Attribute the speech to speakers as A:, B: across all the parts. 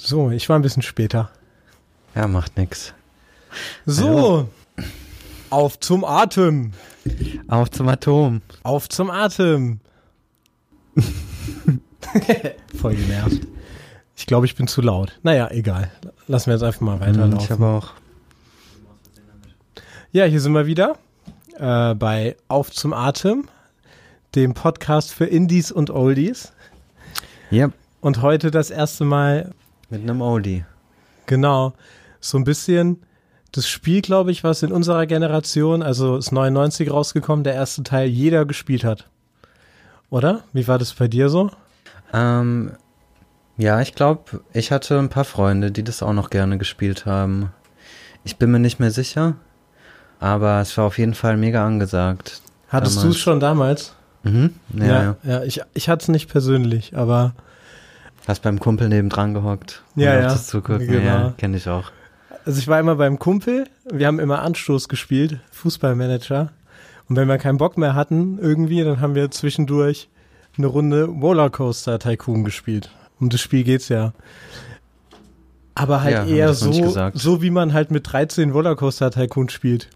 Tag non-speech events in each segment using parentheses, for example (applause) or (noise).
A: So, ich war ein bisschen später.
B: Ja, macht nix.
A: So, auf zum Atem.
B: Auf zum Atom.
A: Auf zum Atem. (laughs) Voll genervt. Ich glaube, ich bin zu laut. Naja, egal. Lassen wir jetzt einfach mal weiterlaufen.
B: Hm, Ich habe auch.
A: Ja, hier sind wir wieder äh, bei Auf zum Atem, dem Podcast für Indies und Oldies.
B: Ja,
A: Und heute das erste Mal,
B: mit einem Oldie.
A: genau, so ein bisschen das Spiel, glaube ich, was in unserer Generation, also ist 99 rausgekommen, der erste Teil, jeder gespielt hat. Oder? Wie war das bei dir so?
B: Ähm, ja, ich glaube, ich hatte ein paar Freunde, die das auch noch gerne gespielt haben. Ich bin mir nicht mehr sicher, aber es war auf jeden Fall mega angesagt.
A: Hattest du es schon damals?
B: Mhm. Ja, ja.
A: ja. ich, ich hatte es nicht persönlich, aber
B: Hast beim Kumpel nebendran gehockt. um
A: Ja, ja,
B: Das zugucken.
A: genau.
B: Ja, kenne ich auch.
A: Also ich war immer beim Kumpel, wir haben immer Anstoß gespielt, Fußballmanager. Und wenn wir keinen Bock mehr hatten irgendwie, dann haben wir zwischendurch eine Runde Rollercoaster Tycoon gespielt. Um das Spiel geht's ja. Aber halt
B: Ja,
A: eher so, so wie man halt mit 13 Rollercoaster Tycoon spielt.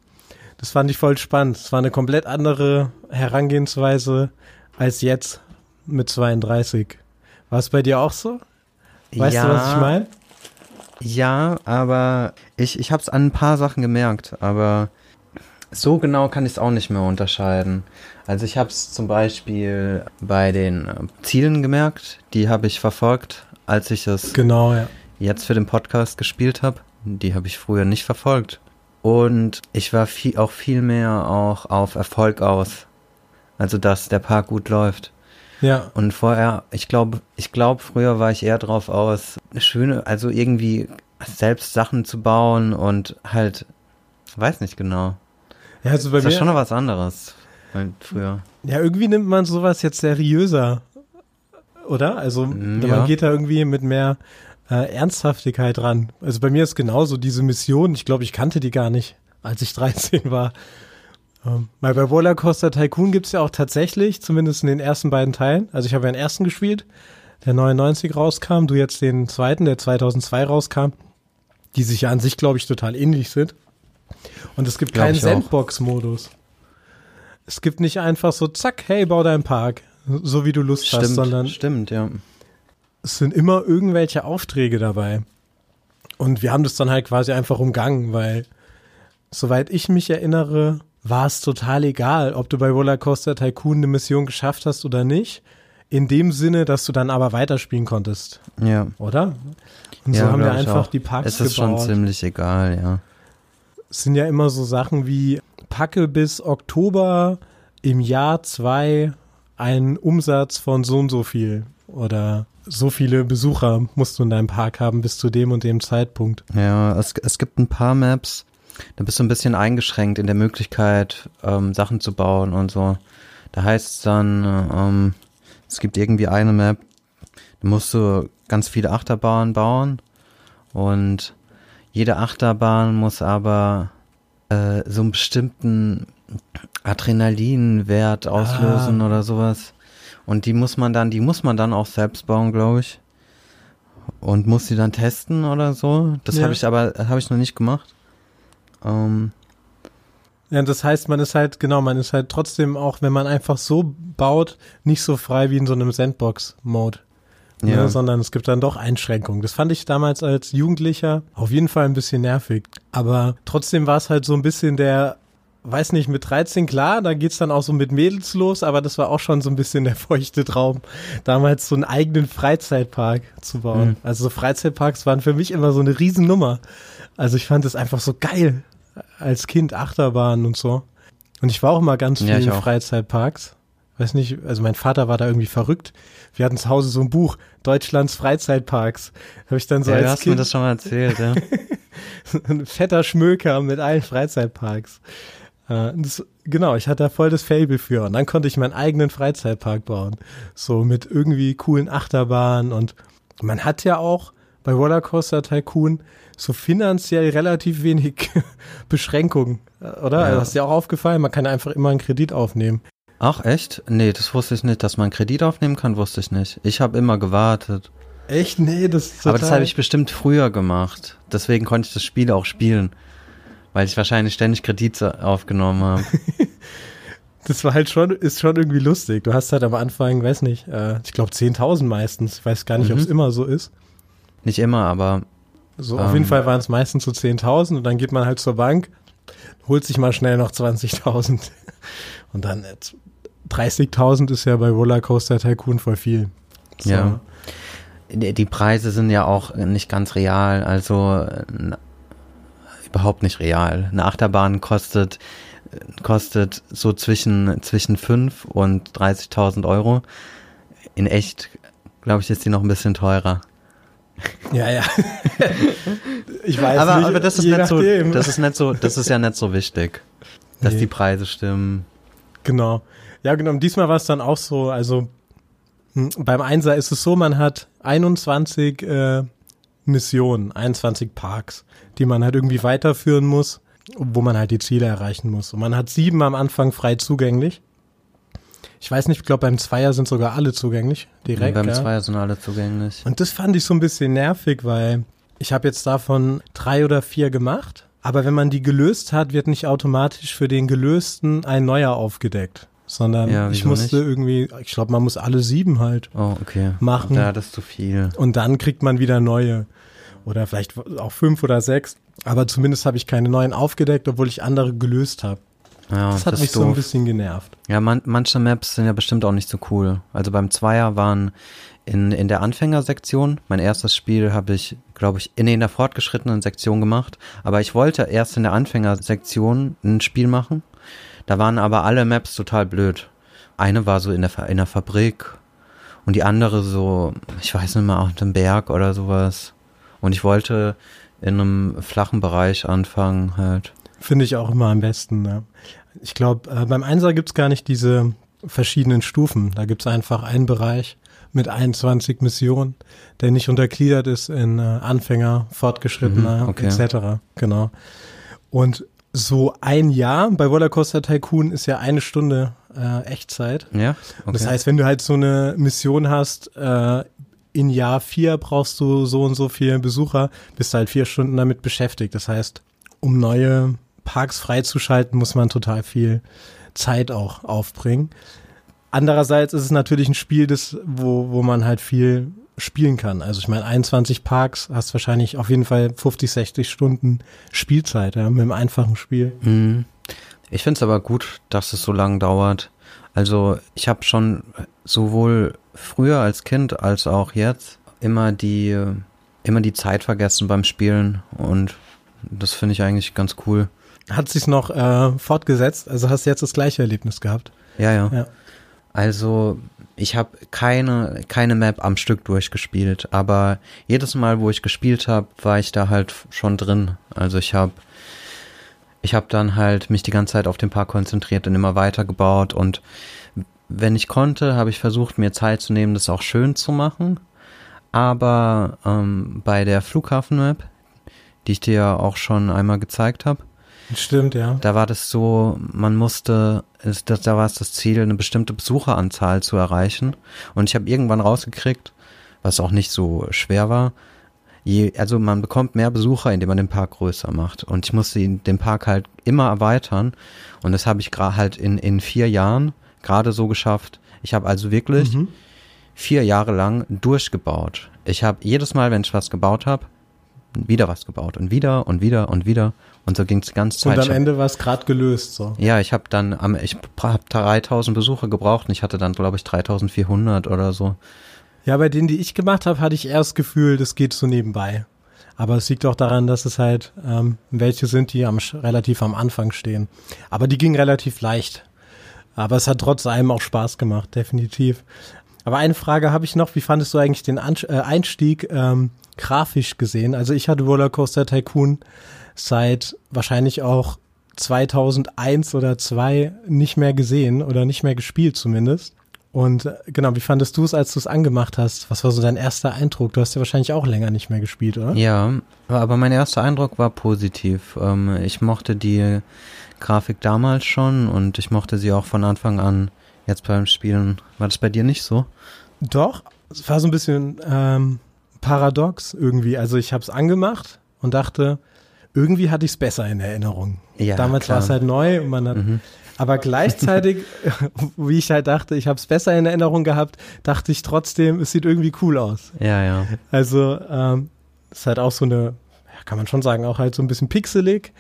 A: Das fand ich voll spannend. Es war eine komplett andere Herangehensweise als jetzt mit 32. War es bei dir auch so? Weißt
B: ja,
A: du, was ich meine?
B: Ja, aber ich, ich habe es an ein paar Sachen gemerkt, aber so genau kann ich es auch nicht mehr unterscheiden. Also ich habe es zum Beispiel bei den äh, Zielen gemerkt, die habe ich verfolgt, als ich es
A: Genau, ja.
B: jetzt für den Podcast gespielt habe. Die habe ich früher nicht verfolgt. Und ich war viel, auch viel mehr auch auf Erfolg aus. Also dass der Park gut läuft.
A: Ja,
B: Und vorher, ich glaube, ich glaube, früher war ich eher drauf aus, schöne, also irgendwie selbst Sachen zu bauen und halt, weiß nicht genau.
A: ja also bei
B: Das war
A: mir,
B: schon noch was anderes. Früher.
A: Ja, irgendwie nimmt man sowas jetzt seriöser, oder? Also
B: Mm,
A: man
B: ja.
A: geht da irgendwie mit mehr äh, Ernsthaftigkeit ran. Also bei mir ist genauso diese Mission, ich glaube, ich kannte die gar nicht, als ich (laughs) 13 war. Ähm, weil bei Rollercoaster Tycoon gibt's ja auch tatsächlich, zumindest in den ersten beiden Teilen, also ich habe ja den ersten gespielt, der 99 rauskam, du jetzt den zweiten, der 2002 rauskam, die sich ja an sich, glaube ich, total ähnlich sind. Und es gibt
B: Glaub
A: keinen. Sandbox-Modus. Es gibt nicht einfach so, zack, hey, bau deinen Park, so wie du Lust hast,
B: Stimmt,
A: sondern
B: stimmt, ja.
A: es sind immer irgendwelche Aufträge dabei. Und wir haben das dann halt quasi einfach umgangen, weil soweit ich mich erinnere, war es total egal, ob du bei Rollercoaster Tycoon eine Mission geschafft hast oder nicht. In dem Sinne, dass du dann aber weiterspielen konntest,
B: Ja.
A: oder? Und so
B: ja,
A: haben wir einfach
B: auch.
A: die Parks
B: Es ist
A: gebaut.
B: schon ziemlich egal, ja.
A: Es sind ja immer so Sachen wie packe bis Oktober im Jahr zwei einen Umsatz von so und so viel oder so viele Besucher musst du in deinem Park haben bis zu dem und dem Zeitpunkt.
B: Ja, es, es gibt ein paar Maps, da bist du ein bisschen eingeschränkt in der Möglichkeit, ähm, Sachen zu bauen und so. Da heißt es dann, ähm, es gibt irgendwie eine Map, da musst du ganz viele Achterbahnen bauen und jede Achterbahn muss aber äh, so einen bestimmten Adrenalinwert auslösen
A: Ah.
B: oder sowas. Und die muss man dann, die muss man dann auch selbst bauen, glaube ich. Und muss sie dann testen oder so. Das
A: Ja.
B: habe ich aber, habe ich noch nicht gemacht. Ähm,
A: Ja, das heißt, man ist halt, genau, man ist halt trotzdem auch, wenn man einfach so baut, nicht so frei wie in so einem Sandbox-Mode.
B: Ja.
A: Ne, sondern es gibt dann doch Einschränkungen. Das fand ich damals als Jugendlicher auf jeden Fall ein bisschen nervig. Aber trotzdem war es halt so ein bisschen der, weiß nicht, mit 13 klar, da geht's dann auch so mit Mädels los, aber das war auch schon so ein bisschen der (laughs) feuchte Traum, damals so einen eigenen Freizeitpark zu bauen.
B: Mhm.
A: Also so Freizeitparks waren für mich immer so eine Riesennummer. Also ich fand es einfach so geil als Kind, Achterbahn und so. Und ich war auch mal ganz viel
B: Ja,
A: in. Freizeitparks. Weiß nicht, also mein Vater war da irgendwie verrückt. Wir hatten zu Hause so ein Buch, Deutschlands Freizeitparks. Habe ich dann so
B: ja, du
A: als
B: hast mir
A: Kind
B: das schon mal erzählt, ja. (laughs)
A: ein fetter Schmöker mit allen Freizeitparks. Äh, das, genau, ich hatte da voll das Fable für. Und dann konnte ich meinen eigenen Freizeitpark bauen. So mit irgendwie coolen Achterbahnen. Und man hat ja auch bei Rollercoaster Tycoon so finanziell relativ wenig (laughs) Beschränkungen, äh, oder?
B: Ja.
A: Also hast dir auch aufgefallen, man kann einfach immer einen Kredit aufnehmen.
B: Ach, echt? Nee, das wusste ich nicht. Dass man Kredit aufnehmen kann, wusste ich nicht. Ich habe immer gewartet.
A: Echt? Nee, das ist
B: Aber das habe ich bestimmt früher gemacht. Deswegen konnte ich das Spiel auch spielen. Weil ich wahrscheinlich ständig Kredite aufgenommen habe. (laughs)
A: das war halt schon, ist schon irgendwie lustig. Du hast halt am Anfang, weiß nicht, äh, ich glaube 10.000 meistens. Ich weiß gar nicht, mhm. ob es immer so ist.
B: Nicht immer, aber.
A: So, ähm, auf jeden Fall waren es meistens so 10.000 und dann geht man halt zur Bank, holt sich mal schnell noch 20.000. (laughs) Und dann 30.000 ist ja bei Rollercoaster Tycoon voll viel.
B: So. Ja. Die Preise sind ja auch nicht ganz real, also überhaupt nicht real. Eine Achterbahn kostet kostet so zwischen zwischen 5 und 30.000 Euro. In echt, glaube ich, ist die noch ein bisschen teurer.
A: Ja, ja. (laughs) ich weiß
B: aber,
A: nicht.
B: Aber das ist nicht so, das ist nicht so, das ist ja nicht so wichtig, dass nee. die Preise stimmen.
A: Genau. Ja, genau. Und diesmal war es dann auch so, also hm, beim Einser ist es so, man hat 21 äh, Missionen, 21 Parks, die man halt irgendwie weiterführen muss, wo man halt die Ziele erreichen muss. Und man hat sieben am Anfang frei zugänglich. Ich weiß nicht, ich glaube beim Zweier sind sogar alle zugänglich, direkt.
B: Ja, beim ja. Zweier sind alle zugänglich.
A: Und das fand ich so ein bisschen nervig, weil ich habe jetzt davon drei oder vier gemacht. Aber wenn man die gelöst hat, wird nicht automatisch für den gelösten ein neuer aufgedeckt sondern ja, ich musste nicht? irgendwie, ich glaube, man muss alle sieben halt
B: oh, okay.
A: machen.
B: Ja, das ist zu viel.
A: Und dann kriegt man wieder neue. Oder vielleicht auch fünf oder sechs. Aber zumindest habe ich keine neuen aufgedeckt, obwohl ich andere gelöst habe. Ja, das hat das mich so ein bisschen genervt.
B: Ja, man, manche Maps sind ja bestimmt auch nicht so cool. Also beim Zweier waren in, in der Anfängersektion, mein erstes Spiel habe ich, glaube ich, in, in der fortgeschrittenen Sektion gemacht. Aber ich wollte erst in der Anfängersektion ein Spiel machen da waren aber alle Maps total blöd. Eine war so in der, in der Fabrik und die andere so, ich weiß nicht mehr, auf dem Berg oder sowas. Und ich wollte in einem flachen Bereich anfangen halt.
A: Finde ich auch immer am besten. Ne? Ich glaube, äh, beim Einser gibt's gar nicht diese verschiedenen Stufen. Da gibt's einfach einen Bereich mit 21 Missionen, der nicht untergliedert ist in äh, Anfänger, Fortgeschrittener mhm, okay. etc. Genau. Und so ein Jahr bei Rollercoaster Tycoon ist ja eine Stunde äh, Echtzeit.
B: Ja.
A: Okay. Das heißt, wenn du halt so eine Mission hast, äh, in Jahr vier brauchst du so und so viele Besucher, bist du halt vier Stunden damit beschäftigt. Das heißt, um neue Parks freizuschalten, muss man total viel Zeit auch aufbringen. Andererseits ist es natürlich ein Spiel, das, wo, wo man halt viel spielen kann. Also ich meine, 21 Parks hast wahrscheinlich auf jeden Fall 50, 60 Stunden Spielzeit ja, mit einem einfachen Spiel.
B: Mhm. Ich finde es aber gut, dass es so lange dauert. Also ich habe schon sowohl früher als Kind als auch jetzt immer die immer die Zeit vergessen beim Spielen und das finde ich eigentlich ganz cool.
A: Hat sich noch äh, fortgesetzt? Also hast du jetzt das gleiche Erlebnis gehabt?
B: Ja, ja. ja. Also ich habe keine, keine Map am Stück durchgespielt, aber jedes Mal, wo ich gespielt habe, war ich da halt schon drin. Also ich habe ich habe dann halt mich die ganze Zeit auf den Park konzentriert und immer weiter gebaut und wenn ich konnte, habe ich versucht, mir Zeit zu nehmen, das auch schön zu machen. Aber ähm, bei der Flughafen-Map, die ich dir ja auch schon einmal gezeigt habe,
A: Stimmt, ja.
B: Da war das so, man musste, da war es das Ziel, eine bestimmte Besucheranzahl zu erreichen. Und ich habe irgendwann rausgekriegt, was auch nicht so schwer war, je, also man bekommt mehr Besucher, indem man den Park größer macht. Und ich musste den Park halt immer erweitern. Und das habe ich gerade halt in, in vier Jahren gerade so geschafft. Ich habe also wirklich mhm. vier Jahre lang durchgebaut. Ich habe jedes Mal, wenn ich was gebaut habe, wieder was gebaut und wieder und wieder und wieder und so ging es die ganze Zeit.
A: Und am Ende war es gerade gelöst so.
B: Ja, ich habe dann am ich habe 3000 Besucher gebraucht und ich hatte dann glaube ich 3400 oder so.
A: Ja, bei denen, die ich gemacht habe, hatte ich erst das Gefühl, das geht so nebenbei. Aber es liegt auch daran, dass es halt ähm, welche sind, die am, relativ am Anfang stehen. Aber die ging relativ leicht. Aber es hat trotz allem auch Spaß gemacht, definitiv. Aber eine Frage habe ich noch. Wie fandest du eigentlich den An äh, Einstieg ähm, grafisch gesehen? Also ich hatte Rollercoaster Tycoon seit wahrscheinlich auch 2001 oder 2 nicht mehr gesehen oder nicht mehr gespielt zumindest. Und äh, genau, wie fandest du es, als du es angemacht hast? Was war so dein erster Eindruck? Du hast ja wahrscheinlich auch länger nicht mehr gespielt, oder?
B: Ja, aber mein erster Eindruck war positiv. Ähm, ich mochte die Grafik damals schon und ich mochte sie auch von Anfang an jetzt beim Spielen. War das bei dir nicht so?
A: Doch, es war so ein bisschen ähm, paradox irgendwie. Also ich habe es angemacht und dachte, irgendwie hatte ich es besser in Erinnerung.
B: Ja,
A: Damals war es halt neu und man hat,
B: Mhm.
A: aber gleichzeitig, (laughs) wie ich halt dachte, ich habe es besser in Erinnerung gehabt, dachte ich trotzdem, es sieht irgendwie cool aus.
B: Ja, ja.
A: Also ähm, ist halt auch so eine, kann man schon sagen, auch halt so ein bisschen pixelig,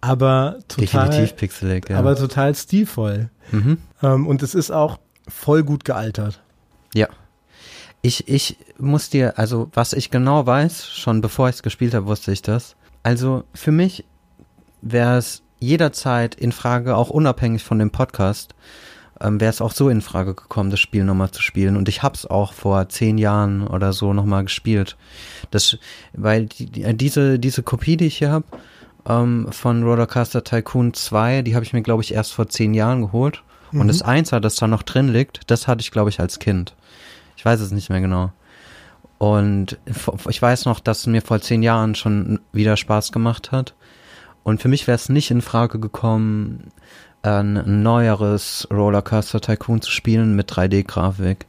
A: aber total,
B: Definitiv pixelig, ja.
A: aber total stilvoll.
B: mhm.
A: Ähm, und es ist auch voll gut gealtert.
B: Ja. Ich, ich muss dir, also was ich genau weiß, schon bevor ich es gespielt habe, wusste ich das. Also für mich wäre es jederzeit in Frage, auch unabhängig von dem Podcast, ähm, wäre es auch so in Frage gekommen, das Spiel nochmal zu spielen. Und ich hab's auch vor zehn Jahren oder so nochmal gespielt. Das, weil die, die, diese, diese Kopie, die ich hier habe, ähm, von Rollercoaster Tycoon 2, die habe ich mir, glaube ich, erst vor zehn Jahren geholt. Und das Einser, das da noch drin liegt, das hatte ich, glaube ich, als Kind. Ich weiß es nicht mehr genau. Und ich weiß noch, dass es mir vor zehn Jahren schon wieder Spaß gemacht hat. Und für mich wäre es nicht in Frage gekommen, ein neueres Rollercoaster Tycoon zu spielen mit 3D-Grafik.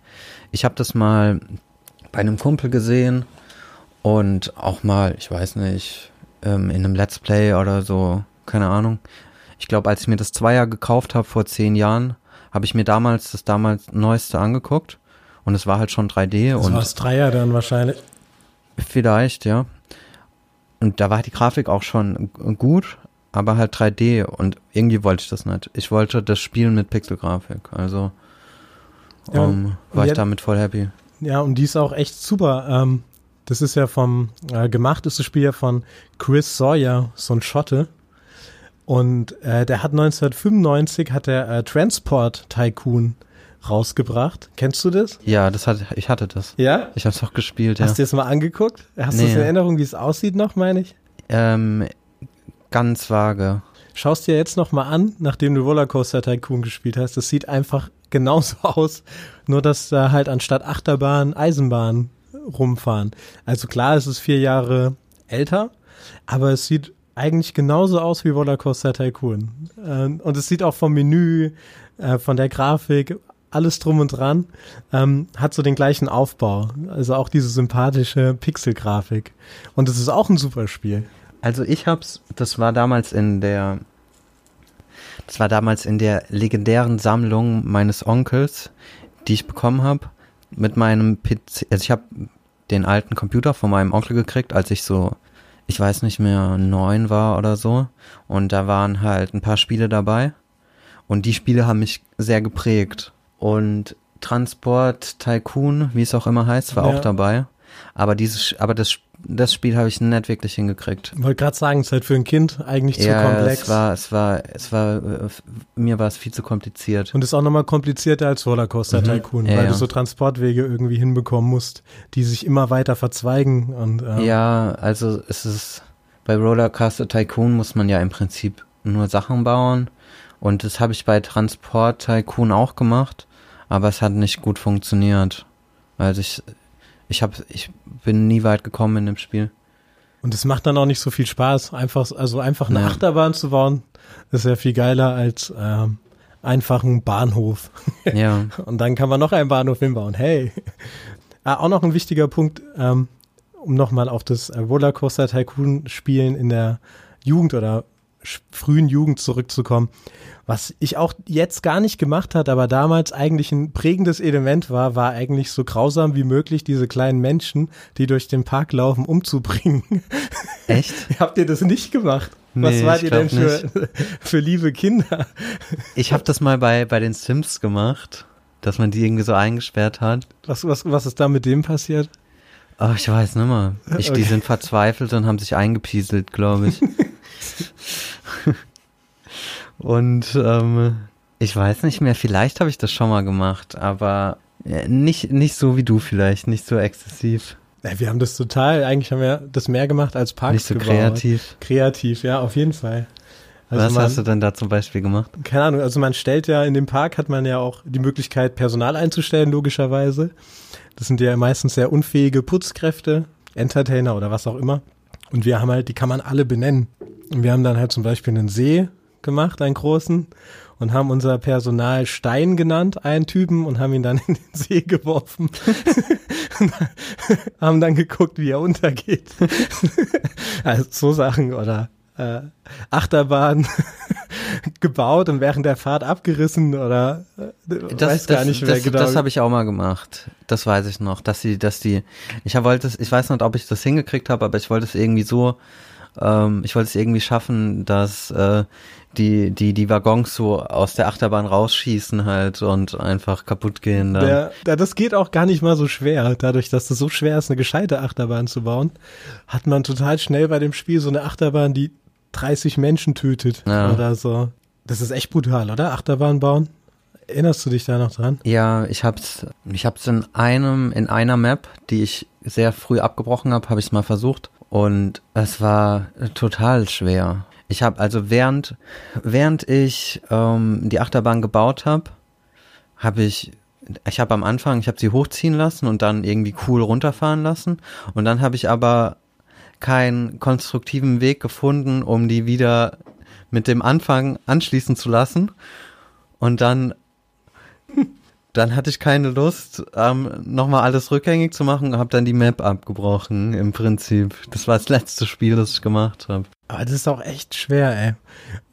B: Ich habe das mal bei einem Kumpel gesehen und auch mal, ich weiß nicht, ähm, in einem Let's Play oder so, keine Ahnung. Ich glaube, als ich mir das Zweier gekauft habe vor zehn Jahren, habe ich mir damals das damals Neueste angeguckt und es war halt schon 3D
A: Das
B: und
A: war das Dreier dann wahrscheinlich.
B: Vielleicht, ja. Und da war die Grafik auch schon gut, aber halt 3D und irgendwie wollte ich das nicht. Ich wollte das Spielen mit Pixelgrafik, also
A: Ja,
B: ähm,
A: und
B: war ich damit voll happy.
A: Ja, und die ist auch echt super. Ähm, das ist ja vom, äh, gemacht ist das Spiel ja von Chris Sawyer, so ein Schotte. Und äh, der hat 1995 hat der äh, Transport Tycoon rausgebracht. Kennst du das?
B: Ja, das hat, ich hatte das.
A: Ja?
B: Ich habe es auch gespielt, ja.
A: Hast du das mal angeguckt? Hast du
B: Nee.
A: es in Erinnerung, wie es aussieht noch, meine ich?
B: Ähm, ganz vage.
A: Schaust dir jetzt noch mal an, nachdem du Rollercoaster Tycoon gespielt hast. Das sieht einfach genauso (laughs) aus, nur dass da halt anstatt Achterbahn Eisenbahn rumfahren. Also klar, es ist vier Jahre älter, aber es sieht eigentlich genauso aus wie Rollercoaster Tycoon. Ähm, und es sieht auch vom Menü, äh, von der Grafik, alles drum und dran, ähm, hat so den gleichen Aufbau. Also auch diese sympathische Pixel-Grafik. Und es ist auch ein super Spiel.
B: Also ich hab's, das war damals in der, das war damals in der legendären Sammlung meines Onkels, die ich bekommen habe, mit meinem PC. Also ich habe den alten Computer von meinem Onkel gekriegt, als ich so, ich weiß nicht mehr, neun war oder so. Und da waren halt ein paar Spiele dabei. Und die Spiele haben mich sehr geprägt. Und Transport Tycoon, wie es auch immer heißt, war
A: Ja.
B: auch dabei. Aber dieses, aber das, das Spiel habe ich nicht wirklich hingekriegt.
A: Wollte gerade sagen, es ist halt für ein Kind eigentlich zu
B: ja,
A: komplex.
B: es war, es war, es war, äh, mir war es viel zu kompliziert.
A: und ist auch nochmal komplizierter als Rollercoaster
B: Mhm.
A: Tycoon,
B: Ja,
A: weil
B: ja.
A: du so Transportwege irgendwie hinbekommen musst, die sich immer weiter verzweigen und ähm,
B: Ja, also es ist, bei Rollercoaster Tycoon muss man ja im Prinzip nur Sachen bauen. Und das habe ich bei Transport Tycoon auch gemacht, aber es hat nicht gut funktioniert. Also ich, ich hab, ich bin nie weit gekommen in dem Spiel.
A: und es macht dann auch nicht so viel Spaß, einfach also einfach eine
B: Ja.
A: Achterbahn zu bauen, ist ja viel geiler als ähm, einfach ein Bahnhof. (laughs)
B: Ja,
A: Und dann kann man noch einen Bahnhof hinbauen. Hey. (laughs) Ah, auch noch ein wichtiger Punkt, ähm, um nochmal auf das äh, Rollercoaster Tycoon Spielen in der Jugend oder frühen Jugend zurückzukommen. Was ich auch jetzt gar nicht gemacht hat, aber damals eigentlich ein prägendes Element war, war eigentlich so grausam wie möglich diese kleinen Menschen, die durch den Park laufen, umzubringen. (laughs)
B: echt?
A: Habt ihr das nicht gemacht? Was
B: Nee,
A: wart
B: ich
A: ihr denn für, (laughs) für liebe Kinder?
B: Ich habe das mal bei, bei den Sims gemacht, dass man die irgendwie so eingesperrt hat.
A: Was, was, was ist da mit dem passiert?
B: Oh, ich weiß nicht mehr. Ich, Die
A: Okay.
B: sind verzweifelt und haben sich eingepieselt, glaube ich. (laughs) (laughs) und ähm, ich weiß nicht mehr, vielleicht habe ich das schon mal gemacht, aber äh, nicht, nicht so wie du vielleicht, nicht so exzessiv,
A: Ja, wir haben das total, eigentlich haben wir das mehr gemacht als Parks
B: nicht so
A: gebaut.
B: kreativ.
A: Kreativ, ja, auf jeden Fall. Also
B: Was
A: man,
B: hast du denn da zum Beispiel gemacht?
A: keine Ahnung, also man stellt ja in dem Park hat man ja auch die Möglichkeit, Personal einzustellen, logischerweise. Das sind ja meistens sehr unfähige Putzkräfte, Entertainer oder was auch immer. Und wir haben halt, die kann man alle benennen. Und wir haben dann halt zum Beispiel einen See, gemacht, einen großen, und haben unser Personal Stein genannt, einen Typen, und haben ihn dann in den See geworfen. (laughs) haben dann geguckt, wie er untergeht. (laughs) also so Sachen oder äh, Achterbahn (laughs) gebaut und während der Fahrt abgerissen oder
B: äh, das, weiß gar
A: das,
B: nicht mehr das, genau. Das habe ich auch mal gemacht. Das weiß ich noch, dass sie, dass die, ich wollte es, ich weiß nicht, ob ich das hingekriegt habe, aber ich wollte es irgendwie so, ähm, ich wollte es irgendwie schaffen, dass äh, die, die, die Waggons so aus der Achterbahn rausschießen halt und einfach kaputt gehen.
A: Dann. Der, das geht auch gar nicht mal so schwer. Dadurch, dass es so schwer ist, eine gescheite Achterbahn zu bauen, hat man total schnell bei dem Spiel so eine Achterbahn, die 30 Menschen tötet ja. oder so. Das ist echt brutal, oder? Achterbahn bauen? Erinnerst du dich da noch dran?
B: Ja, ich hab's, ich hab's in einem, in einer Map, die ich sehr früh abgebrochen habe, habe ich es mal versucht und es war total schwer. Ich habe also während während ich ähm, die Achterbahn gebaut habe, habe ich ich habe am Anfang, ich habe sie hochziehen lassen und dann irgendwie cool runterfahren lassen und dann habe ich aber keinen konstruktiven Weg gefunden, um die wieder mit dem Anfang anschließen zu lassen. Und dann, dann hatte ich keine Lust, ähm, nochmal alles rückgängig zu machen und habe dann die Map abgebrochen, im Prinzip. Das war das letzte Spiel, das ich gemacht habe.
A: Aber das ist auch echt schwer, ey.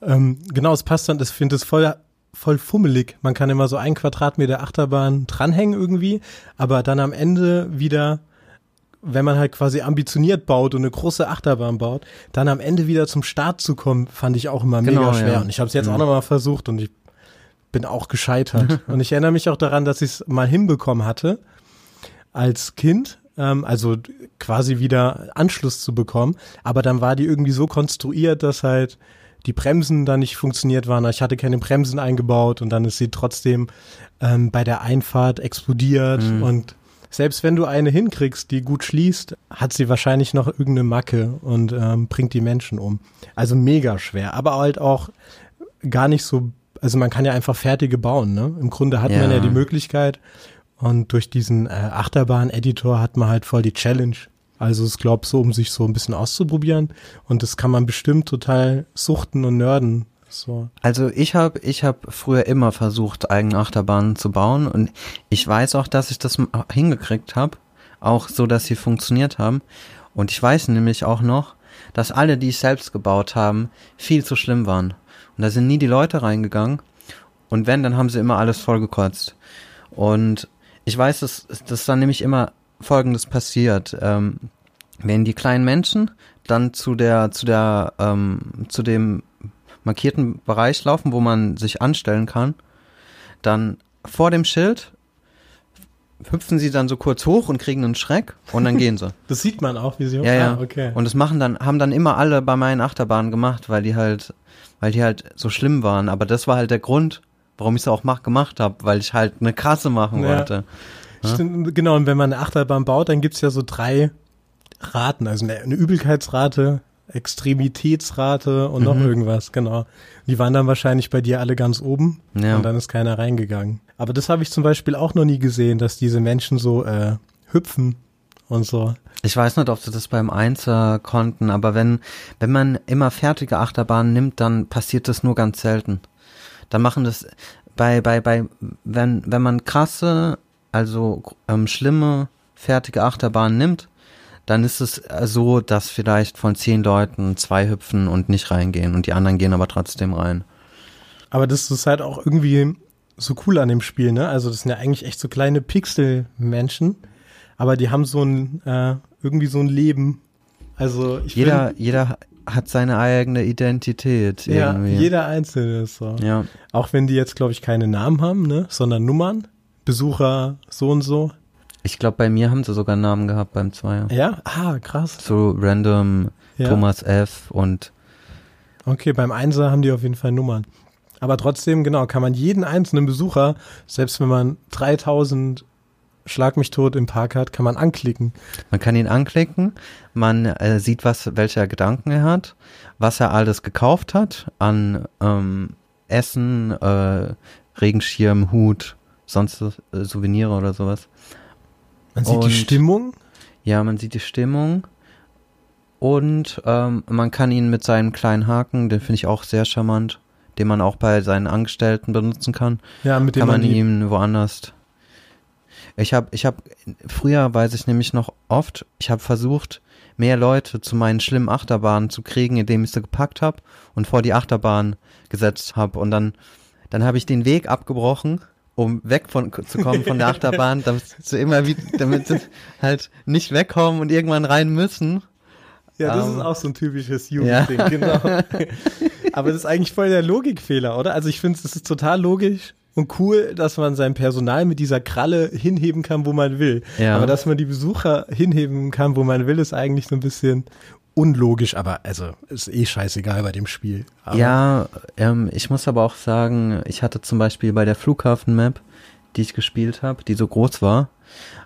A: Ähm, genau, es passt dann, ich finde es voll voll fummelig. Man kann immer so ein Quadratmeter Achterbahn dranhängen irgendwie, aber dann am Ende wieder wenn man halt quasi ambitioniert baut und eine große Achterbahn baut, dann am Ende wieder zum Start zu kommen, fand ich auch immer genau, mega schwer. Ja. Und ich habe es jetzt mhm. auch nochmal versucht und ich bin auch gescheitert. (laughs) und ich erinnere mich auch daran, dass ich es mal hinbekommen hatte, als Kind, ähm, also quasi wieder Anschluss zu bekommen. Aber dann war die irgendwie so konstruiert, dass halt die Bremsen da nicht funktioniert waren. Ich hatte keine Bremsen eingebaut und dann ist sie trotzdem ähm, bei der Einfahrt explodiert mhm. und selbst wenn du eine hinkriegst, die gut schließt, hat sie wahrscheinlich noch irgendeine Macke und ähm, bringt die Menschen um. Also mega schwer, aber halt auch gar nicht so, also man kann ja einfach fertige bauen, ne? Im Grunde hat ja. man ja die Möglichkeit und durch diesen äh, Achterbahn-Editor hat man halt voll die Challenge. Also ich glaube so, um sich so ein bisschen auszuprobieren und das kann man bestimmt total suchten und nörden so.
B: Also ich habe ich hab früher immer versucht, eigene Achterbahnen zu bauen und ich weiß auch, dass ich das hingekriegt habe, auch so, dass sie funktioniert haben. Und ich weiß nämlich auch noch, dass alle, die ich selbst gebaut haben, viel zu schlimm waren. Und da sind nie die Leute reingegangen. Und wenn, dann haben sie immer alles vollgekotzt. Und ich weiß, dass, dass dann nämlich immer Folgendes passiert. Ähm, wenn die kleinen Menschen dann zu der, zu der, ähm, zu dem markierten Bereich laufen, wo man sich anstellen kann. Dann vor dem Schild hüpfen sie dann so kurz hoch und kriegen einen Schreck und dann gehen sie. (laughs)
A: Das sieht man auch, wie sie
B: hochfahren. Ja, ja. Ah, okay. Und das machen dann, haben dann immer alle bei meinen Achterbahnen gemacht, weil die halt, weil die halt so schlimm waren. Aber das war halt der Grund, warum ich es auch mach, gemacht habe, weil ich halt eine krasse machen ja. wollte.
A: Ja? Stimmt, genau, und wenn man eine Achterbahn baut, dann gibt's ja so drei Raten, also eine, eine Übelkeitsrate, Extremitätsrate und mhm. noch irgendwas, genau. Die waren dann wahrscheinlich bei dir alle ganz oben ja. und dann ist keiner reingegangen. Aber das habe ich zum Beispiel auch noch nie gesehen, dass diese Menschen so äh, hüpfen und so.
B: Ich weiß nicht, ob sie das beim Einser konnten, aber wenn, wenn man immer fertige Achterbahnen nimmt, dann passiert das nur ganz selten. Dann machen das bei, bei, bei, wenn, wenn man krasse, also ähm, schlimme, fertige Achterbahnen nimmt, dann ist es äh, so, dass vielleicht von zehn Leuten zwei hüpfen und nicht reingehen und die anderen gehen aber trotzdem rein.
A: Aber das ist halt auch irgendwie so cool an dem Spiel, ne? Also das sind ja eigentlich echt so kleine Pixel-Menschen, aber die haben so ein äh, irgendwie so ein Leben. Also ich
B: jeder, find, jeder hat seine eigene Identität.
A: Ja, irgendwie. jeder einzelne ist so.
B: Ja.
A: Auch wenn die jetzt, glaube ich, keine Namen haben, ne? Sondern Nummern. Besucher so und so.
B: Ich glaube, bei mir haben sie sogar Namen gehabt beim Zweier.
A: Ja? Ah, krass.
B: So random ja. Thomas F. und.
A: Okay, beim Einser haben die auf jeden Fall Nummern. Aber trotzdem, genau, kann man jeden einzelnen Besucher, selbst wenn man 3000 Schlag mich tot im Park hat, kann man anklicken.
B: Man kann ihn anklicken, man äh, sieht, was, welche Gedanken er hat, was er alles gekauft hat an ähm, Essen, äh, Regenschirm, Hut, sonst äh, Souvenire oder sowas.
A: Man sieht und, die Stimmung?
B: Ja, man sieht die Stimmung. Und ähm, man kann ihn mit seinem kleinen Haken, den finde ich auch sehr charmant, den man auch bei seinen Angestellten benutzen kann.
A: Ja, mit dem
B: kann man
A: die-
B: ihm woanders. Ich habe, ich habe, früher weiß ich nämlich noch oft, ich habe versucht, mehr Leute zu meinen schlimmen Achterbahnen zu kriegen, indem ich sie gepackt habe und vor die Achterbahn gesetzt habe. Und dann, dann habe ich den Weg abgebrochen, um weg von, zu kommen von der (laughs) Achterbahn, damit sie immer wieder, damit sie halt nicht wegkommen und irgendwann rein müssen.
A: Ja, das
B: Ähm,
A: ist auch so ein typisches Jugendding, genau. (laughs) Aber das ist eigentlich voll der Logikfehler, oder? Also ich finde, es ist total logisch und cool, dass man sein Personal mit dieser Kralle hinheben kann, wo man will.
B: Ja.
A: Aber dass man die Besucher hinheben kann, wo man will, ist eigentlich so ein bisschen unlogisch. Aber also ist eh scheißegal bei dem Spiel. Aber
B: Ja, ähm, ich muss aber auch sagen, ich hatte zum Beispiel bei der Flughafen-Map, die ich gespielt habe, die so groß war,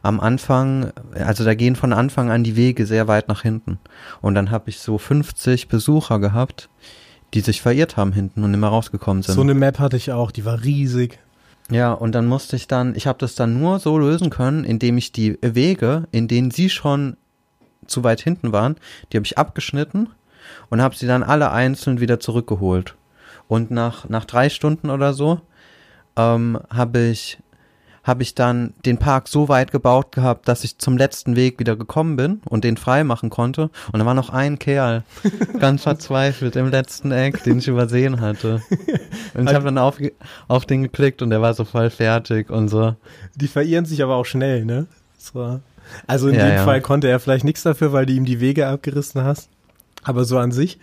B: am Anfang, also da gehen von Anfang an die Wege sehr weit nach hinten. Und dann habe ich so 50 Besucher gehabt, die sich verirrt haben hinten und nicht mehr rausgekommen sind.
A: So eine Map hatte ich auch, die war riesig.
B: Ja, und dann musste ich dann, ich habe das dann nur so lösen können, indem ich die Wege, in denen sie schon zu weit hinten waren, die habe ich abgeschnitten und habe sie dann alle einzeln wieder zurückgeholt. Und nach, nach drei Stunden oder so ähm, habe ich, hab ich dann den Park so weit gebaut gehabt, dass ich zum letzten Weg wieder gekommen bin und den frei machen konnte. Und da war noch ein Kerl, (laughs) ganz verzweifelt im letzten Eck, den ich übersehen hatte. Und ich habe dann auf, auf den geklickt und der war so voll fertig und so.
A: Die verirren sich aber auch schnell, ne? So. Also in
B: Ja,
A: dem
B: ja.
A: Fall konnte er vielleicht nichts dafür, weil du ihm die Wege abgerissen hast. Aber so an sich,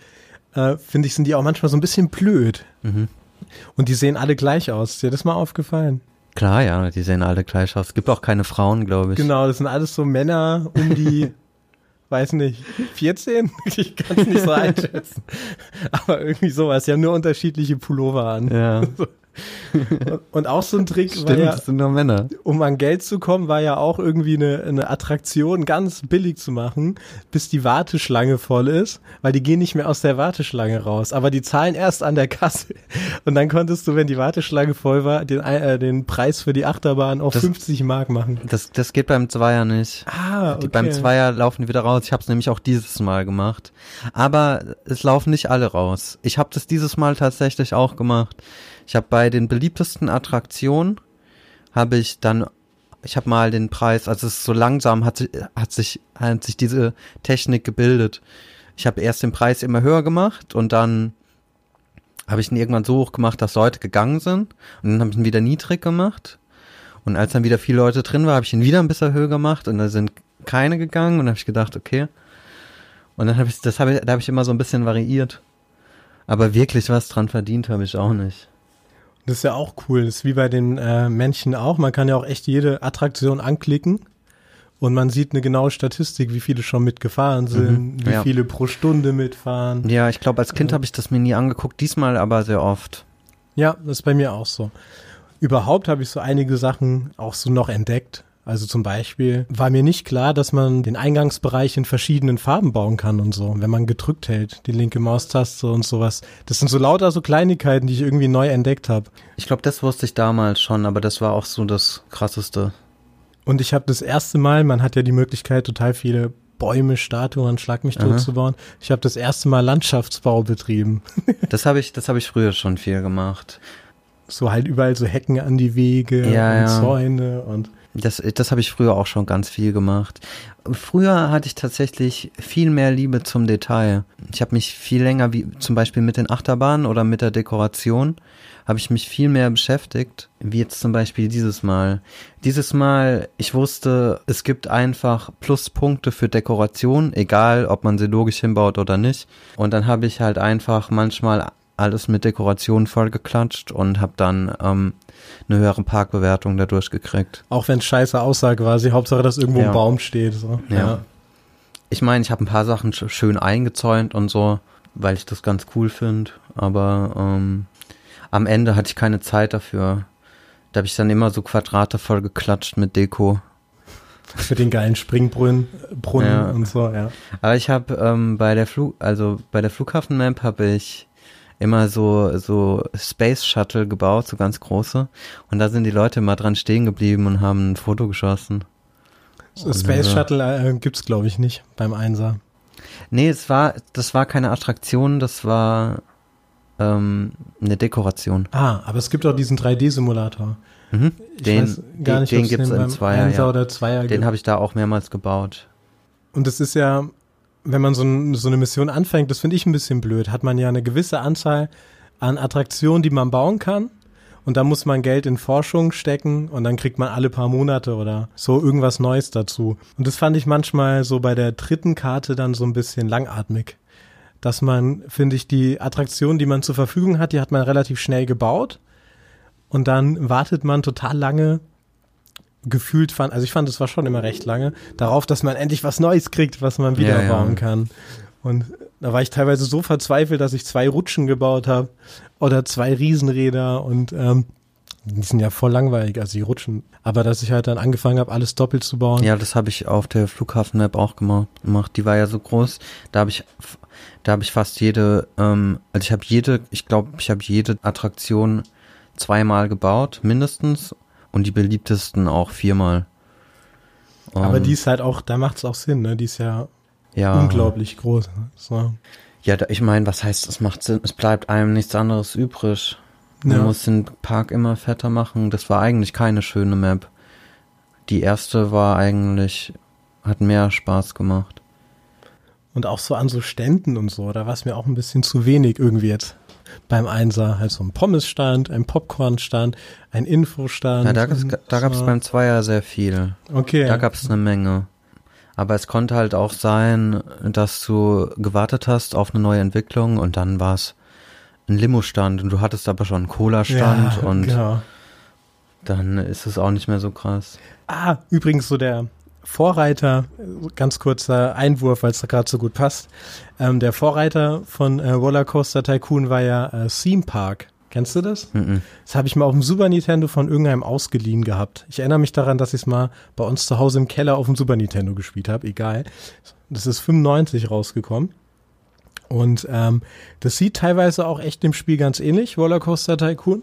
A: äh, finde ich, sind die auch manchmal so ein bisschen blöd.
B: Mhm.
A: Und die sehen alle gleich aus. Ist dir das mal aufgefallen?
B: Klar, ja, die sehen alle gleich aus. Es gibt auch keine Frauen, glaube ich.
A: Genau, das sind alles so Männer um die, (laughs) weiß nicht, 14? (laughs) Ich kann es nicht so einschätzen. (laughs) Aber irgendwie sowas. Die haben nur unterschiedliche Pullover an.
B: Ja, (laughs)
A: Und auch so ein Trick war
B: stimmt,
A: ja,
B: das sind nur Männer.
A: um an Geld zu kommen, war ja auch irgendwie eine, eine Attraktion ganz billig zu machen, bis die Warteschlange voll ist, weil die gehen nicht mehr aus der Warteschlange raus, aber die zahlen erst an der Kasse. Und dann konntest du, wenn die Warteschlange voll war, den, äh, den Preis für die Achterbahn auf
B: Das-
A: 50 Mark machen.
B: Das, das geht beim Zweier nicht.
A: Ah, okay.
B: Die, beim Zweier laufen die wieder raus. Ich habe es nämlich auch dieses Mal gemacht. Aber es laufen nicht alle raus. Ich habe das dieses Mal tatsächlich auch gemacht. Ich habe bei den beliebtesten Attraktionen habe ich dann, ich habe mal den Preis, also es ist so langsam hat sich, hat sich, hat sich diese Technik gebildet. Ich habe erst den Preis immer höher gemacht und dann habe ich ihn irgendwann so hoch gemacht, dass Leute gegangen sind und dann habe ich ihn wieder niedrig gemacht. Und als dann wieder viele Leute drin war, habe ich ihn wieder ein bisschen höher gemacht und da sind keine gegangen und habe ich gedacht, okay. Und dann habe ich, das habe ich, da habe ich immer so ein bisschen variiert. Aber wirklich was dran verdient habe ich auch nicht.
A: Das ist ja auch cool. Das ist wie bei den äh, Männchen auch. Man kann ja auch echt jede Attraktion anklicken und man sieht eine genaue Statistik, wie viele schon mitgefahren sind,
B: Mhm,
A: wie
B: ja.
A: viele pro Stunde mitfahren.
B: Ja, ich glaube, als Kind
A: Ja.
B: habe ich das mir nie angeguckt, diesmal aber sehr oft.
A: Ja, das ist bei mir auch so. Überhaupt habe ich so einige Sachen auch so noch entdeckt. Also zum Beispiel war mir nicht klar, dass man den Eingangsbereich in verschiedenen Farben bauen kann und so, wenn man gedrückt hält, die linke Maustaste und sowas. Das sind so lauter so Kleinigkeiten, die ich irgendwie neu entdeckt habe.
B: Ich glaube, das wusste ich damals schon, aber das war auch so das Krasseste.
A: Und ich habe das erste Mal, man hat ja die Möglichkeit, total viele Bäume, Statuen, Schlag mich tot
B: Aha.
A: zu bauen. Ich habe das erste Mal Landschaftsbau betrieben. (laughs)
B: Das habe ich, das habe ich früher schon viel gemacht.
A: So halt überall so Hecken an die Wege
B: Ja,
A: und
B: ja.
A: Zäune und
B: Das, das habe ich früher auch schon ganz viel gemacht. Früher hatte ich tatsächlich viel mehr Liebe zum Detail. Ich habe mich viel länger, wie zum Beispiel mit den Achterbahnen oder mit der Dekoration, habe ich mich viel mehr beschäftigt, wie jetzt zum Beispiel dieses Mal. Dieses Mal, ich wusste, es gibt einfach Pluspunkte für Dekoration, egal ob man sie logisch hinbaut oder nicht. Und dann habe ich halt einfach manchmal alles mit Dekoration vollgeklatscht und habe dann ähm, eine höhere Parkbewertung dadurch gekriegt.
A: Auch wenn es scheiße aussah quasi, Hauptsache, dass irgendwo
B: Ja.
A: ein Baum steht. So.
B: Ja. Ich meine, ich habe ein paar Sachen sch schön eingezäunt und so, weil ich das ganz cool finde. Aber ähm, am Ende hatte ich keine Zeit dafür. Da habe ich dann immer so Quadrate voll geklatscht mit Deko.
A: Für den geilen Springbrunnen Brunnen
B: Ja.
A: und so, ja.
B: Aber ich habe ähm, bei der Flug, also bei der Flughafenmap habe ich immer so so Space Shuttle gebaut, so ganz große. Und da sind die Leute immer dran stehen geblieben und haben ein Foto geschossen.
A: So Space
B: ja.
A: Shuttle äh, gibt's glaube ich nicht beim Einser.
B: Nee, es war, das war keine Attraktion, das war, ähm, eine Dekoration.
A: Ah, aber es gibt auch diesen 3D-Simulator.
B: Mhm.
A: Ich
B: Den,
A: weiß gar nicht,
B: den
A: es den
B: im
A: beim
B: Zweier,
A: Einser
B: ja.
A: oder Zweier
B: Den
A: gibt.
B: habe ich da auch mehrmals gebaut.
A: Und das ist ja, wenn man so, ein, so eine Mission anfängt, das finde ich ein bisschen blöd, hat man ja eine gewisse Anzahl an Attraktionen, die man bauen kann. Und da muss man Geld in Forschung stecken und dann kriegt man alle paar Monate oder so irgendwas Neues dazu. Und das fand ich manchmal so bei der dritten Karte dann so ein bisschen langatmig. Dass man, finde ich, die Attraktion, die man zur Verfügung hat, die hat man relativ schnell gebaut. Und dann wartet man total lange, gefühlt fand, also ich fand, es war schon immer recht lange, darauf, dass man endlich was Neues kriegt, was man wieder
B: Ja, ja.
A: bauen kann. Und da war ich teilweise so verzweifelt, dass ich zwei Rutschen gebaut habe oder zwei Riesenräder und ähm, die sind ja voll langweilig, also die Rutschen. Aber dass ich halt dann angefangen habe, alles doppelt zu bauen.
B: Ja, das habe ich auf der Flughafen-App auch gemacht. gemacht. Die war ja so groß. Da habe ich, da habe ich fast jede, ähm, also ich habe jede, ich glaube, ich habe jede Attraktion zweimal gebaut, mindestens. Und die beliebtesten auch viermal.
A: Aber
B: Ähm,
A: die ist halt auch, da macht es auch Sinn, ne? Die ist ja,
B: ja,
A: unglaublich groß. Ne? So.
B: Ja, da, ich meine, was heißt, es macht Sinn, es bleibt einem nichts anderes übrig. Man
A: Ja.
B: muss den Park immer fetter machen. Das war eigentlich keine schöne Map. Die erste war eigentlich, hat mehr Spaß gemacht.
A: Und auch so an so Ständen und so, da war es mir auch ein bisschen zu wenig irgendwie jetzt beim Einser. Halt so ein Pommesstand, ein Popcornstand, ein Infostand.
B: Ja, da da gab's
A: so.
B: beim Zweier sehr viel.
A: Okay.
B: Da gab's eine Menge. Aber es konnte halt auch sein, dass du gewartet hast auf eine neue Entwicklung und dann war's ein Limo-Stand und du hattest aber schon einen Cola-Stand
A: ja,
B: und
A: Genau.
B: dann ist es auch nicht mehr so krass.
A: Ah, übrigens so der Vorreiter, ganz kurzer Einwurf, weil es da gerade so gut passt. Ähm, der Vorreiter von äh, Rollercoaster Tycoon war ja äh, Theme Park. Kennst du das?
B: Mhm.
A: Das habe ich mal auf dem Super Nintendo von irgendeinem ausgeliehen gehabt. Ich erinnere mich daran, dass ich es mal bei uns zu Hause im Keller auf dem Super Nintendo gespielt habe. Egal. Das ist 95 rausgekommen. Und ähm, das sieht teilweise auch echt dem Spiel ganz ähnlich, Rollercoaster Tycoon.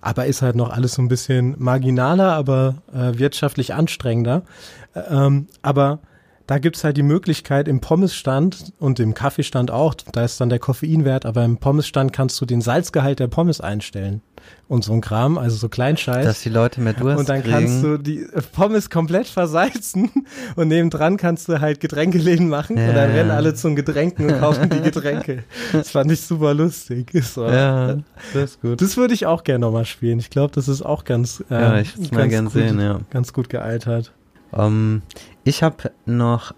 A: Aber ist halt noch alles so ein bisschen marginaler, aber äh, wirtschaftlich anstrengender. Ähm, aber da gibt's halt die Möglichkeit im Pommesstand und im Kaffeestand auch, da ist dann der Koffeinwert, aber im Pommesstand kannst du den Salzgehalt der Pommes einstellen. Und so ein Kram, also so Kleinscheiß.
B: Dass die Leute mehr Durst
A: Und dann
B: kriegen.
A: kannst du die Pommes komplett versalzen (laughs) und nebendran kannst du halt Getränkeläden machen
B: Ja,
A: und dann rennen alle zum Getränken und kaufen die Getränke. (laughs) Das fand ich super lustig. So.
B: Ja, das ist gut.
A: Das würde ich auch gerne nochmal spielen. Ich glaube, das ist auch ganz, äh,
B: Ja, ich mal
A: ganz
B: gern
A: gut,
B: sehen, ja.
A: Ganz gut gealtert.
B: Ähm, ich habe noch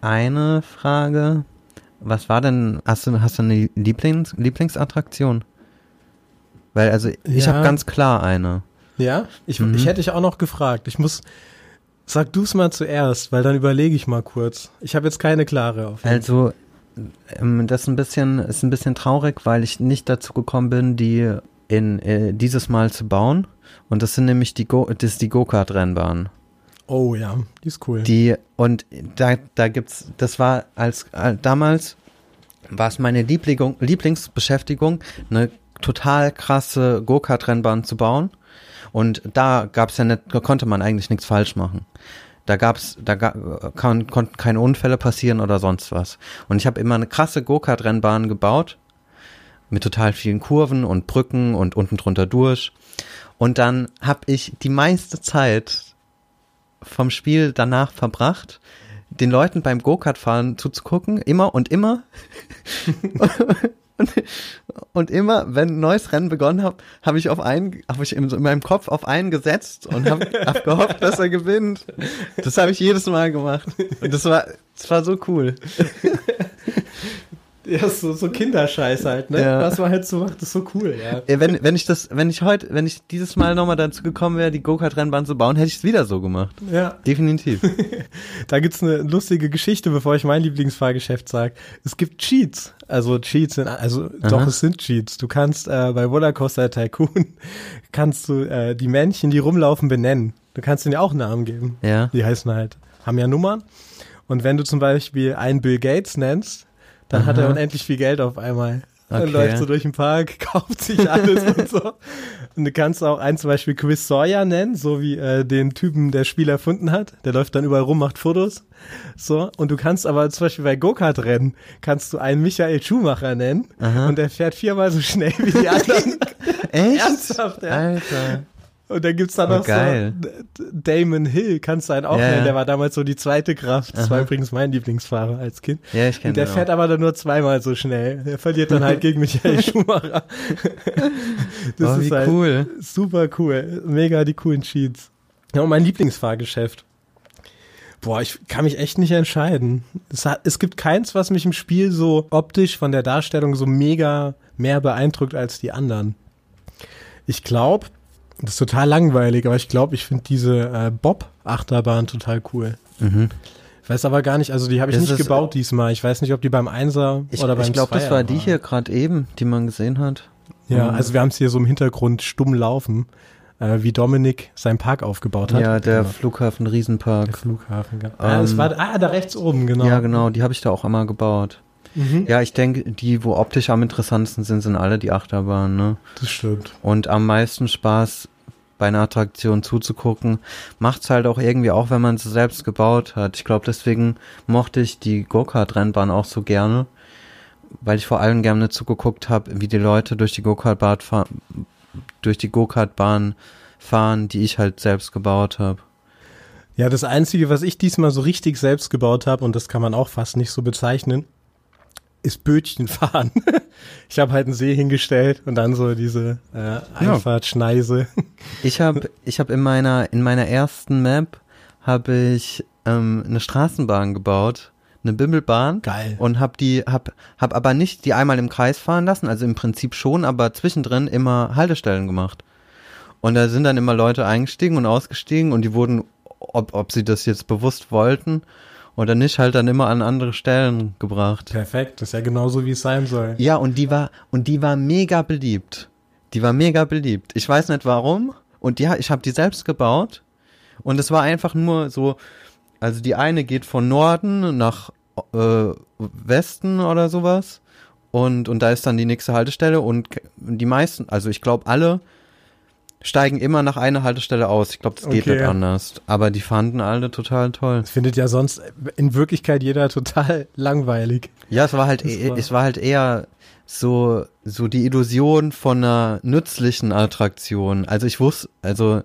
B: eine Frage. Was war denn, hast du, hast du eine Lieblings, Lieblingsattraktion? Weil, also, ich
A: Ja.
B: habe ganz klar eine.
A: Ja, ich,
B: Mhm.
A: ich hätte dich auch noch gefragt. Ich muss, sag du es mal zuerst, weil dann überlege ich mal kurz. Ich habe jetzt keine klare auf
B: Also, ähm, das ist ein bisschen, ist ein bisschen traurig, weil ich nicht dazu gekommen bin, die in, äh, dieses Mal zu bauen. Und das sind nämlich die Go, das ist die Go-Kart-Rennbahn.
A: Oh ja, die ist cool.
B: Die, und da, da gibt's, das war als, äh, damals war es meine Liebligung, Lieblingsbeschäftigung, eine total krasse Go-Kart-Rennbahn zu bauen. Und da gab's ja nicht, konnte man eigentlich nichts falsch machen. Da gab's, da ga, kann, konnten keine Unfälle passieren oder sonst was. Und ich habe immer eine krasse Go-Kart-Rennbahn gebaut mit total vielen Kurven und Brücken und unten drunter durch. Und dann habe ich die meiste Zeit vom Spiel danach verbracht, den Leuten beim Go-Kart-Fahren zuzugucken, immer und immer. und, (laughs) und immer, wenn ein neues Rennen begonnen hat, habe ich auf einen, habe ich in, in meinem Kopf auf einen gesetzt und habe hab gehofft, dass er gewinnt. Das habe ich jedes Mal gemacht. Und das war, das war so cool.
A: Ja, so, so Kinderscheiß halt, ne?
B: Ja.
A: Was man halt so macht, ist so cool, ja.
B: Ja, Wenn, wenn ich das, wenn ich heute, wenn ich dieses Mal nochmal dazu gekommen wäre, die Go-Kart-Rennbahn zu bauen, hätte ich es wieder so gemacht.
A: Ja,
B: Definitiv. (laughs)
A: da gibt's eine lustige Geschichte, bevor ich mein Lieblingsfahrgeschäft sage. Es gibt Cheats. Also Cheats sind, also doch, es sind Cheats. Du kannst äh, bei Rollercoaster Tycoon (laughs) kannst du äh, die Männchen, die rumlaufen, benennen. Du kannst ihnen ja auch Namen geben.
B: Ja.
A: Die heißen halt, haben ja Nummern. Und wenn du zum Beispiel einen Bill Gates nennst, dann hat er
B: Aha.
A: unendlich viel Geld auf einmal. Und
B: Okay.
A: läuft so durch den Park, (laughs) kauft sich alles und so. Und du kannst auch einen zum Beispiel Chris Sawyer nennen, so wie äh, den Typen, der Spiel erfunden hat. Der läuft dann überall rum, macht Fotos. So. Und du kannst aber zum Beispiel bei Go-Kart-Rennen, kannst du einen Michael Schumacher nennen. Und der fährt viermal so schnell wie die (laughs) anderen.
B: Echt?
A: Ernsthaft, ja.
B: Alter.
A: Und dann gibt's da
B: Oh,
A: noch
B: geil.
A: so Damon Hill, kannst du einen auch
B: Ja,
A: nennen. Der war damals so die zweite Kraft. Das war
B: Aha.
A: übrigens mein Lieblingsfahrer als Kind.
B: Ja, ich kenne
A: der fährt
B: auch.
A: aber dann nur zweimal so schnell. Der verliert dann halt (laughs) gegen Michael Schumacher. Das
B: oh, wie
A: ist halt
B: cool.
A: super cool. Mega die coolen Cheats. Ja, und mein Lieblingsfahrgeschäft. Boah, ich kann mich echt nicht entscheiden. Es, hat, es gibt keins, was mich im Spiel so optisch von der Darstellung so mega mehr beeindruckt als die anderen. Ich glaube, das ist total langweilig, aber ich glaube, ich finde diese äh, Bob-Achterbahn total cool.
B: Mhm.
A: Ich weiß aber gar nicht, also die habe ich
B: Das
A: nicht
B: ist-
A: gebaut diesmal. Ich weiß nicht, ob die beim Einser
B: Ich,
A: oder beim
B: ich glaube, das war die hier gerade eben, die man gesehen hat.
A: Ja,
B: Mhm.
A: also wir haben es hier so im Hintergrund stumm laufen, äh, wie Dominik seinen Park aufgebaut hat.
B: Ja, der
A: Genau.
B: Flughafen
A: der
B: Riesenpark.
A: Flughafen. Genau. ah, das
B: Ähm,
A: war, ah, da rechts oben, genau.
B: Ja, genau, die habe ich da auch einmal gebaut.
A: Mhm.
B: Ja, ich denke, die, wo optisch am interessantesten sind, sind alle die Achterbahnen, ne?
A: Das stimmt.
B: Und am meisten Spaß bei einer Attraktion zuzugucken, macht's halt auch irgendwie auch, wenn man sie selbst gebaut hat. Ich glaube, deswegen mochte ich die Go-Kart-Rennbahn auch so gerne, weil ich vor allem gerne zugeguckt habe, wie die Leute durch die Go-Kart-Bahn fahren, durch die Go-Kart-Bahn fahren, die ich halt selbst gebaut habe.
A: Ja, das Einzige, was ich diesmal so richtig selbst gebaut habe, und das kann man auch fast nicht so bezeichnen, ist Bötchen fahren. (laughs) ich habe halt einen See hingestellt und dann so diese äh, Einfahrtschneise. (laughs)
B: Ich habe ich hab in meiner in meiner ersten Map habe ich ähm, eine Straßenbahn gebaut, eine Bimmelbahn
A: Geil.
B: und habe die hab hab aber nicht die einmal im Kreis fahren lassen, also im Prinzip schon, aber zwischendrin immer Haltestellen gemacht. Und da sind dann immer Leute eingestiegen und ausgestiegen und die wurden ob ob sie das jetzt bewusst wollten oder nicht halt dann immer an andere Stellen gebracht.
A: Perfekt, das ist ja genauso, wie es sein soll.
B: Ja, und die war und die war mega beliebt. Die war mega beliebt. Ich weiß nicht warum. Und ja, ich habe die selbst gebaut. Und es war einfach nur so, also die eine geht von Norden nach äh, Westen oder sowas. Und, und da ist dann die nächste Haltestelle. Und die meisten, also ich glaube alle, steigen immer nach einer Haltestelle aus. Ich glaube, das geht
A: Okay.
B: nicht anders. Aber die fanden alle total toll.
A: Das findet ja sonst in Wirklichkeit jeder total (laughs) langweilig.
B: Ja, es war halt, e-
A: war-
B: es war halt eher so, so die Illusion von einer nützlichen Attraktion. Also ich wusste, also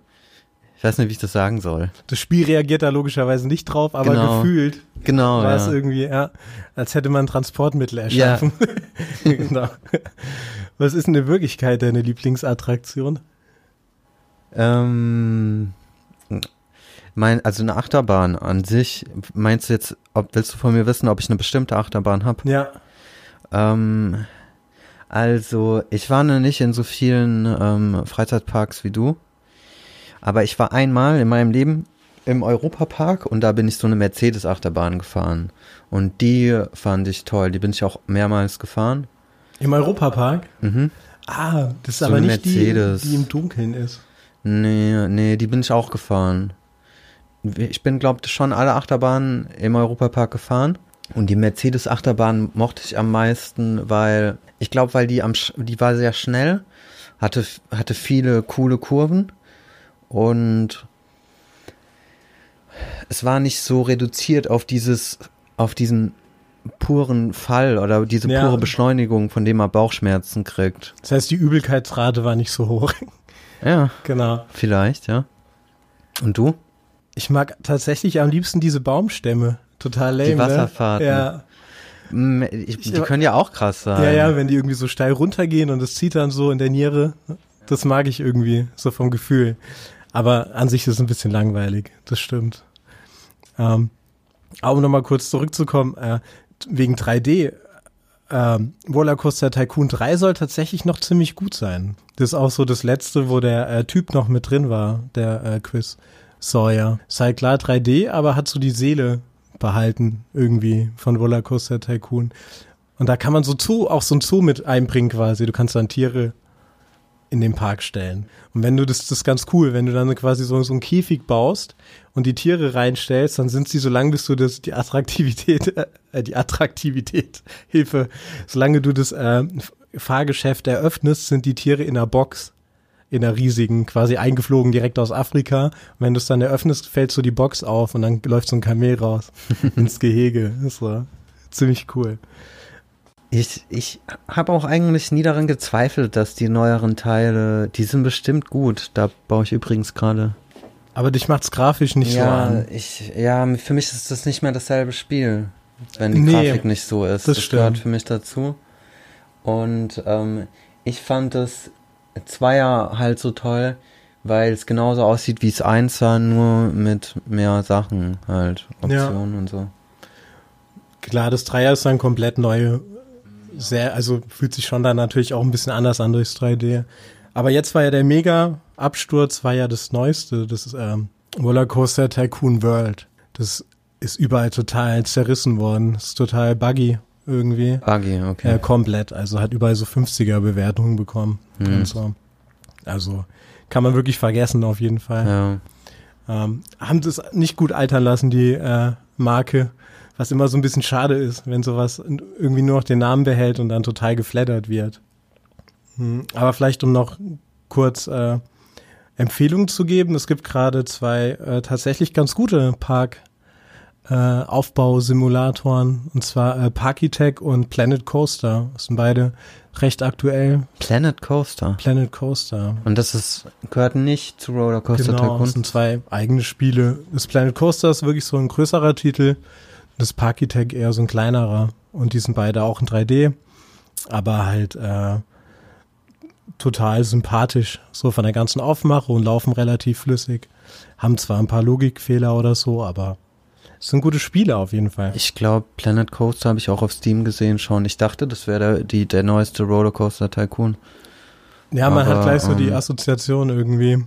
B: ich weiß nicht, wie ich das sagen soll.
A: Das Spiel reagiert da logischerweise nicht drauf, aber
B: Genau.
A: gefühlt
B: Genau.
A: war es
B: Ja.
A: irgendwie, ja, als hätte man Transportmittel erschaffen. (laughs) genau. Was ist denn in Wirklichkeit deine Lieblingsattraktion?
B: Ähm, mein, also eine Achterbahn an sich, meinst du jetzt, ob willst du von mir wissen, ob ich eine bestimmte Achterbahn habe?
A: Ja.
B: Ähm, also, ich war noch nicht in so vielen ähm, Freizeitparks wie du, aber ich war einmal in meinem Leben im Europapark und da bin ich so eine Mercedes-Achterbahn gefahren. Und die fand ich toll, die bin ich auch mehrmals gefahren.
A: Im Europapark?
B: Mhm.
A: Ah, das ist
B: So
A: aber nicht
B: Mercedes.
A: die, die im Dunkeln ist.
B: Nee, nee, die bin ich auch gefahren. Ich bin, glaube ich, schon alle Achterbahnen im Europapark gefahren. Und die Mercedes-Achterbahn mochte ich am meisten, weil, ich glaube, weil die am, die war sehr schnell, hatte, hatte viele coole Kurven und es war nicht so reduziert auf dieses, auf diesen puren Fall oder diese
A: Ja.
B: pure Beschleunigung, von dem man Bauchschmerzen kriegt.
A: Das heißt, die Übelkeitsrate war nicht so hoch.
B: Ja,
A: genau.
B: vielleicht, ja. Und du?
A: Ich mag tatsächlich am liebsten diese Baumstämme. Total lame.
B: Die Wasserfahrten.
A: Ne? Ja.
B: Mm, Ich, die können ja auch krass sein.
A: ja, ja, wenn die irgendwie so steil runtergehen und es zieht dann so in der Niere. Das mag ich irgendwie, so vom Gefühl. Aber an sich ist es ein bisschen langweilig. Das stimmt. Ähm, aber um nochmal kurz zurückzukommen, äh, wegen 3D. Ähm, Rollercoaster Tycoon 3 soll tatsächlich noch ziemlich gut sein. Das ist auch so das letzte, wo der äh, Typ noch mit drin war, der äh, Chris Sawyer. Ist halt klar 3D, aber hat so die Seele behalten irgendwie von Rollercoaster Tycoon. Und da kann man so Zoo, auch so ein Zoo mit einbringen quasi. Du kannst dann Tiere in den Park stellen. Und wenn du das, das ist ganz cool, wenn du dann quasi so, so einen Käfig baust und die Tiere reinstellst, dann sind sie, solange bis du das, die Attraktivität, äh, die Attraktivität, (laughs) Hilfe, solange du das äh, Fahrgeschäft eröffnest, sind die Tiere in einer Box. In einer riesigen, quasi eingeflogen direkt aus Afrika. Und wenn du es dann eröffnest, fällt so die Box auf und dann läuft so ein Kamel raus (laughs) ins Gehege. Das war ziemlich cool.
B: Ich, ich habe auch eigentlich nie daran gezweifelt, dass die neueren Teile, die sind bestimmt gut. Da baue ich übrigens gerade.
A: Aber dich macht's grafisch nicht
B: ja,
A: so an.
B: Ich, ja, für mich ist das nicht mehr dasselbe Spiel, wenn die
A: Nee,
B: Grafik nicht so ist.
A: das
B: Das, gehört für mich dazu. Und ähm, ich fand das Zweier halt so toll, weil es genauso aussieht wie es Einser, nur mit mehr Sachen halt,
A: Ja.
B: Optionen und so.
A: Klar, das Dreier ist dann komplett neu. Sehr, also fühlt sich schon dann natürlich auch ein bisschen anders an durchs 3D. Aber jetzt war ja der Mega-Absturz, war ja das Neueste, das ist ähm, Rollercoaster Tycoon World. Das ist überall total zerrissen worden. ist total buggy irgendwie.
B: Buggy, okay.
A: Ja, komplett. Also hat überall so 50er-Bewertungen bekommen.
B: Hm.
A: Und so. Also kann man wirklich vergessen auf jeden Fall.
B: ja.
A: Ähm, haben das nicht gut altern lassen, die äh, Marke, was immer so ein bisschen schade ist, wenn sowas irgendwie nur noch den Namen behält und dann total geflattert wird. Hm, aber vielleicht um noch kurz äh, Empfehlungen zu geben, es gibt gerade zwei äh, tatsächlich ganz gute Park äh, Aufbausimulatoren und zwar äh, Parkitech und Planet Coaster. Das sind beide recht aktuell.
B: Planet Coaster.
A: Planet Coaster.
B: Und das ist, gehört nicht zu Rollercoaster
A: Genau,
B: Tycoon.
A: es sind zwei eigene Spiele. Das Planet Coaster ist wirklich so ein größerer Titel, das Parkitech eher so ein kleinerer. Und die sind beide auch in 3D, aber halt äh, total sympathisch, so von der ganzen Aufmachung und laufen relativ flüssig. Haben zwar ein paar Logikfehler oder so, aber es sind gute Spiele auf jeden Fall.
B: Ich glaube, Planet Coaster habe ich auch auf Steam gesehen schon. Ich dachte, das wäre der, die, der neueste Rollercoaster Tycoon.
A: ja, man
B: aber,
A: hat gleich so die
B: ähm,
A: Assoziation irgendwie.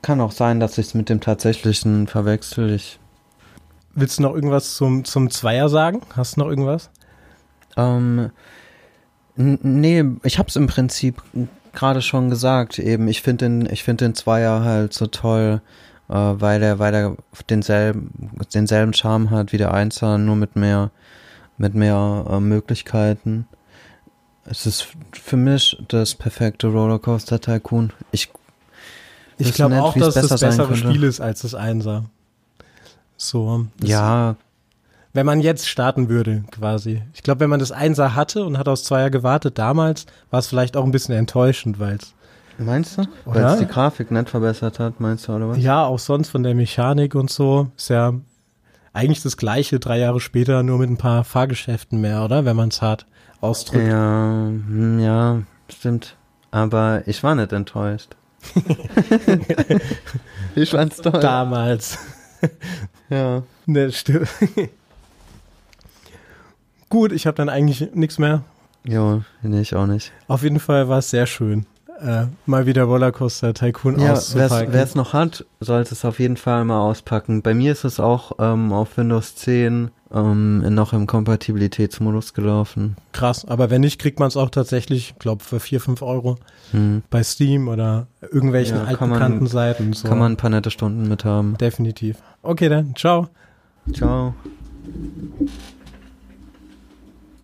B: Kann auch sein, dass ich es mit dem tatsächlichen verwechsel. Ich,
A: Willst du noch irgendwas zum, zum Zweier sagen? Hast du noch irgendwas?
B: ähm, nee, ich habe es im Prinzip gerade schon gesagt. Eben, ich finde den, ich finde den Zweier halt so toll, äh, weil er, weil er denselben, denselben Charme hat wie der Einser, nur mit mehr, mit mehr äh, Möglichkeiten. Es ist für mich das perfekte Rollercoaster Tycoon. Ich
A: Ich glaube auch,
B: wie es
A: dass das bessere. Spiel ist als das Einser. So.
B: Ja,
A: Wenn man jetzt starten würde, quasi. Ich glaube, wenn man das Einser hatte und hat aus Zweier gewartet damals, war es vielleicht auch ein bisschen enttäuschend, weil es
B: meinst du? Weil es die Grafik nicht verbessert hat, meinst du, oder was?
A: ja auch sonst von der Mechanik und so ist ja eigentlich das gleiche drei Jahre später, nur mit ein paar Fahrgeschäften mehr, oder? Wenn man es hart ausdrückt.
B: Ja, hm, ja, stimmt. Aber ich war nicht enttäuscht. (laughs) (laughs) ich fand's toll.
A: Damals.
B: Ja.
A: ne, stimmt. Gut, ich habe dann eigentlich nichts mehr.
B: Jo, nee, ich auch nicht.
A: Auf jeden Fall war es sehr schön, äh, mal wieder Rollercoaster Tycoon
B: Ja,
A: auszupacken.
B: wer es noch hat, sollte es auf jeden Fall mal auspacken. Bei mir ist es auch ähm, auf Windows 10 ähm, noch im Kompatibilitätsmodus gelaufen.
A: Krass, aber wenn nicht, kriegt man es auch tatsächlich, glaube für 4, 5 Euro
B: Hm.
A: bei Steam oder irgendwelchen
B: Ja, kann man-
A: altbekannten Seiten. So.
B: Kann man ein paar nette Stunden mit haben.
A: Definitiv. Okay, dann. Ciao.
B: Ciao.